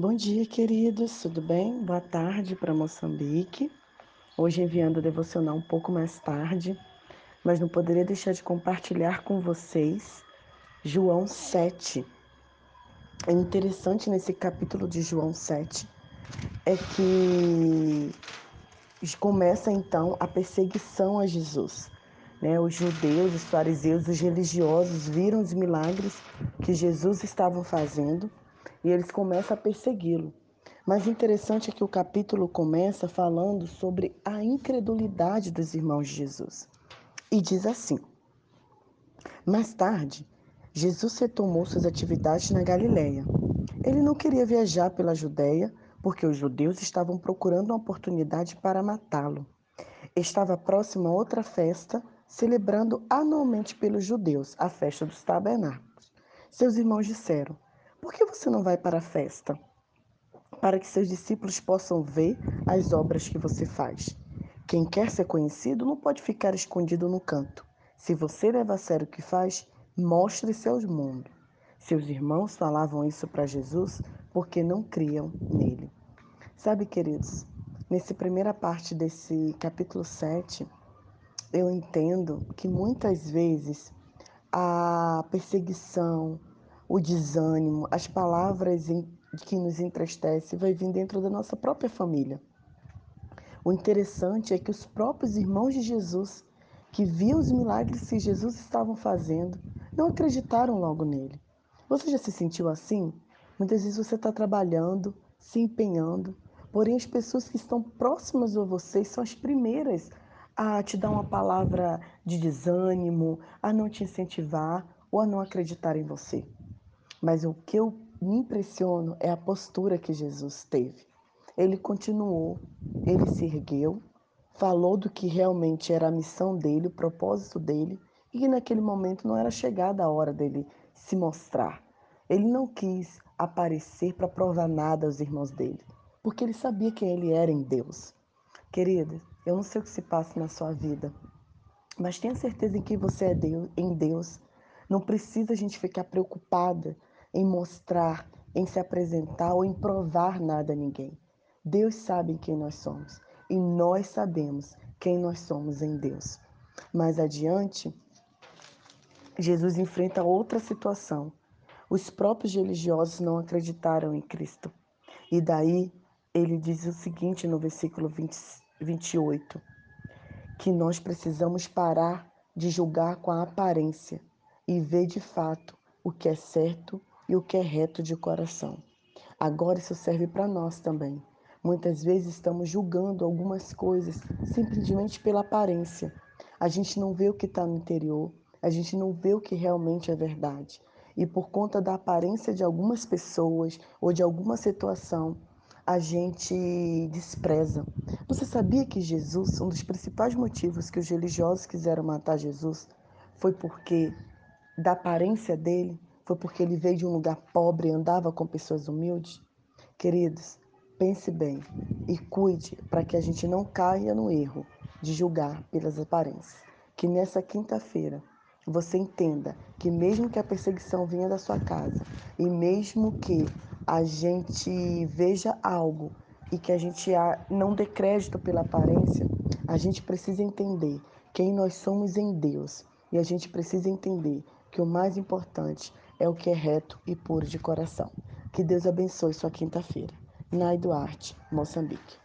Bom dia, queridos, tudo bem? Boa tarde para Moçambique. Hoje enviando o devocional um pouco mais tarde, mas não poderia deixar de compartilhar com vocês João 7. É interessante nesse capítulo de João 7 é que começa então a perseguição a Jesus. Né? Os judeus, os fariseus, os religiosos viram os milagres que Jesus estava fazendo e eles começam a persegui-lo. Mas interessante é que o capítulo começa falando sobre a incredulidade dos irmãos de Jesus. E diz assim: Mais tarde, Jesus retomou suas atividades na Galileia. Ele não queria viajar pela Judéia porque os judeus estavam procurando uma oportunidade para matá-lo. Estava próximo a outra festa, celebrando anualmente pelos judeus, a festa dos tabernáculos. Seus irmãos disseram: por que você não vai para a festa? Para que seus discípulos possam ver as obras que você faz. Quem quer ser conhecido não pode ficar escondido no canto. Se você leva a sério o que faz, mostre-se ao mundo. Seus irmãos falavam isso para Jesus porque não criam nele. Sabe, queridos, nessa primeira parte desse capítulo 7, eu entendo que muitas vezes a perseguição, o desânimo, as palavras que nos entristecem, vai vir dentro da nossa própria família. O interessante é que os próprios irmãos de Jesus, que viam os milagres que Jesus estava fazendo, não acreditaram logo nele. Você já se sentiu assim? Muitas vezes você está trabalhando, se empenhando, porém as pessoas que estão próximas a você são as primeiras a te dar uma palavra de desânimo, a não te incentivar ou a não acreditar em você. Mas o que eu me impressiono é a postura que Jesus teve. Ele continuou, ele se ergueu, falou do que realmente era a missão dele, o propósito dele, e que naquele momento não era chegada a hora dele se mostrar. Ele não quis aparecer para provar nada aos irmãos dele, porque ele sabia quem ele era em Deus. Querida, eu não sei o que se passa na sua vida, mas tenha certeza em que você é Deus, em Deus. Não precisa a gente ficar preocupada em mostrar, em se apresentar ou em provar nada a ninguém. Deus sabe quem nós somos e nós sabemos quem nós somos em Deus. Mais adiante, Jesus enfrenta outra situação. Os próprios religiosos não acreditaram em Cristo. E daí ele diz o seguinte no versículo 20, 28, que nós precisamos parar de julgar com a aparência e ver de fato o que é certo e o que é reto de coração. Agora isso serve para nós também. Muitas vezes estamos julgando algumas coisas simplesmente pela aparência. A gente não vê o que está no interior, a gente não vê o que realmente é verdade. E por conta da aparência de algumas pessoas ou de alguma situação, a gente despreza. Você sabia que Jesus, um dos principais motivos que os religiosos quiseram matar Jesus, foi porque da aparência dele, foi porque ele veio de um lugar pobre e andava com pessoas humildes? Queridos, pense bem e cuide para que a gente não caia no erro de julgar pelas aparências. Que nessa quinta-feira você entenda que mesmo que a perseguição venha da sua casa e mesmo que a gente veja algo e que a gente não dê crédito pela aparência, a gente precisa entender quem nós somos em Deus e a gente precisa entender que o mais importante é o que é reto e puro de coração. Que Deus abençoe sua quinta-feira. Nai Duarte, Moçambique.